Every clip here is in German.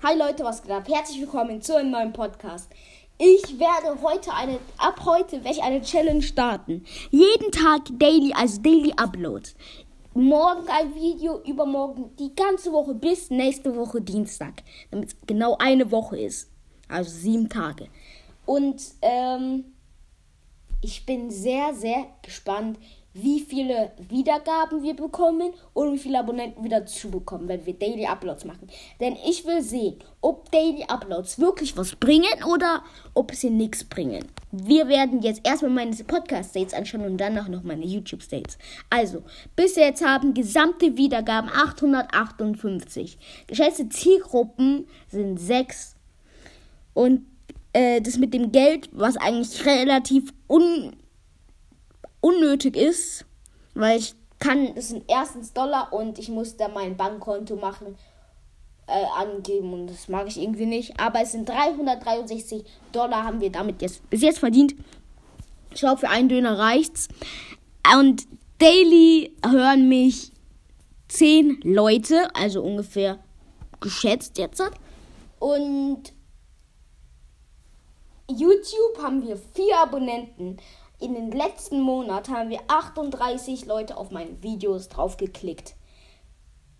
Hi Leute, was geht ab? Herzlich willkommen zu einem neuen Podcast. Ich werde heute eine, ab heute werde ich eine Challenge starten. Jeden Tag Daily, also Daily Uploads. Morgen ein Video, übermorgen die ganze Woche bis nächste Woche Dienstag. Damit es genau eine Woche ist. Also sieben Tage. Und ähm, ich bin sehr, sehr gespannt, wie viele Wiedergaben wir bekommen und wie viele Abonnenten wir dazu bekommen, wenn wir Daily Uploads machen. Denn ich will sehen, ob Daily Uploads wirklich was bringen oder ob sie nichts bringen. Wir werden jetzt erstmal meine Podcast-States anschauen und danach noch meine YouTube-States. Also, bis jetzt haben gesamte Wiedergaben 858. Geschätzte Zielgruppen sind 6. Und äh, das mit dem Geld, was eigentlich relativ un unnötig ist, weil ich kann, das sind erstens Dollar und ich muss da mein Bankkonto machen, äh, angeben und das mag ich irgendwie nicht. Aber es sind 363 Dollar haben wir damit jetzt bis jetzt verdient. Ich glaube, für einen Döner reicht's. Und daily hören mich 10 Leute, also ungefähr geschätzt jetzt. Und YouTube haben wir vier Abonnenten. In den letzten Monat haben wir 38 Leute auf meine Videos draufgeklickt.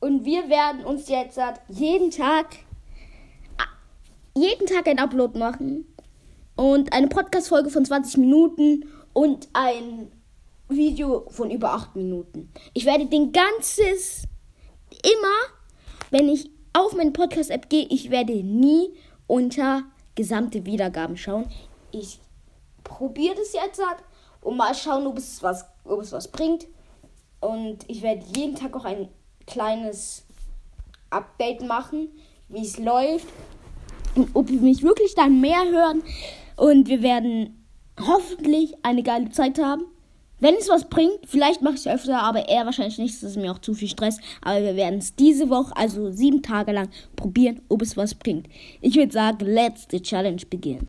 Und wir werden uns jetzt jeden Tag jeden Tag ein Upload machen und eine Podcast Folge von 20 Minuten und ein Video von über 8 Minuten. Ich werde den ganzes immer, wenn ich auf meine Podcast App gehe, ich werde nie unter gesamte Wiedergaben schauen. Ich probiere das jetzt und mal schauen, ob es was, ob es was bringt. Und ich werde jeden Tag auch ein kleines Update machen, wie es läuft. Und ob wir mich wirklich dann mehr hören. Und wir werden hoffentlich eine geile Zeit haben. Wenn es was bringt, vielleicht mache ich es öfter, aber eher wahrscheinlich nicht. Das ist mir auch zu viel Stress. Aber wir werden es diese Woche, also sieben Tage lang, probieren, ob es was bringt. Ich würde sagen, let's the challenge begin.